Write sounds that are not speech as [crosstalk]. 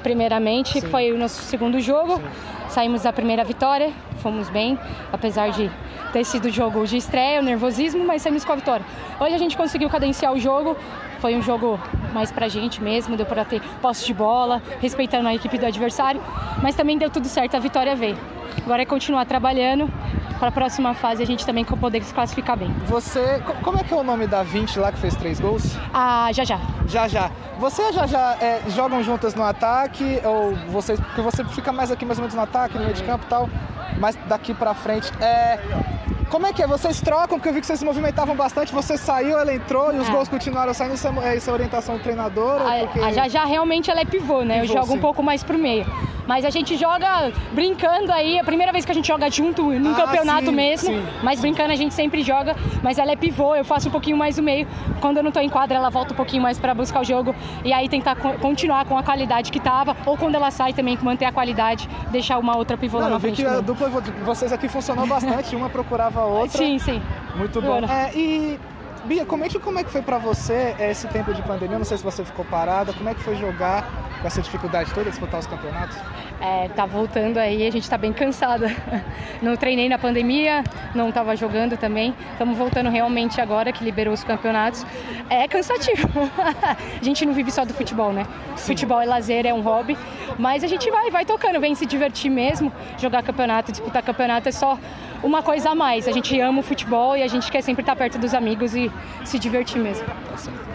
primeiramente, Sim. foi o nosso segundo jogo. Sim. Saímos da primeira vitória, fomos bem, apesar de ter sido jogo de estreia, o nervosismo, mas saímos com a vitória. Hoje a gente conseguiu cadenciar o jogo, foi um jogo mais pra gente mesmo, deu para ter posse de bola, respeitando a equipe do adversário, mas também deu tudo certo, a vitória veio. Agora é continuar trabalhando para a próxima fase a gente também poder se classificar bem. Você. co- Como é que é o nome da 20 lá que fez três gols? Ah, já já. Já já. Você já já é, jogam juntas no ataque? Ou vocês. Porque você fica mais aqui mais ou menos no ataque, no meio de campo e tal. Mas daqui pra frente. É. Como é que é? Vocês trocam, porque eu vi que vocês se movimentavam bastante, você saiu, ela entrou e os É. gols continuaram saindo. Isso é, isso é orientação do treinador? A, porque... a Jajá realmente ela é pivô, né? Pivô, eu jogo sim. um pouco mais pro meio. Mas a gente joga brincando aí, é a primeira vez que a gente joga junto num Ah, campeonato sim, mesmo. sim. Mas brincando a gente sempre joga. Mas ela é pivô, eu faço um pouquinho mais o meio. Quando eu não tô em quadra, ela volta um pouquinho mais para buscar o jogo. E aí tentar co- continuar com a qualidade que tava. Ou quando ela sai também, manter a qualidade, deixar uma outra pivô lá Não, na eu vi frente. que a dupla de vocês aqui funcionou bastante, uma procurava a outra. Sim, sim. Muito bom. É, e Bia, comente como é que foi pra você é, esse tempo de pandemia. Não sei se você ficou parada. Como é que foi jogar com essa dificuldade toda, disputar os campeonatos? É, tá voltando aí, a gente tá bem cansada. [laughs] Não treinei na pandemia, não tava jogando também. Estamos voltando realmente agora que liberou os campeonatos. É cansativo. [laughs] a gente não vive só do futebol, né? Futebol é lazer, é um hobby. Mas a gente vai, vai tocando, vem se divertir mesmo. Jogar campeonato, disputar campeonato é só uma coisa a mais. A gente ama o futebol e a gente quer sempre estar perto dos amigos e se divertir mesmo.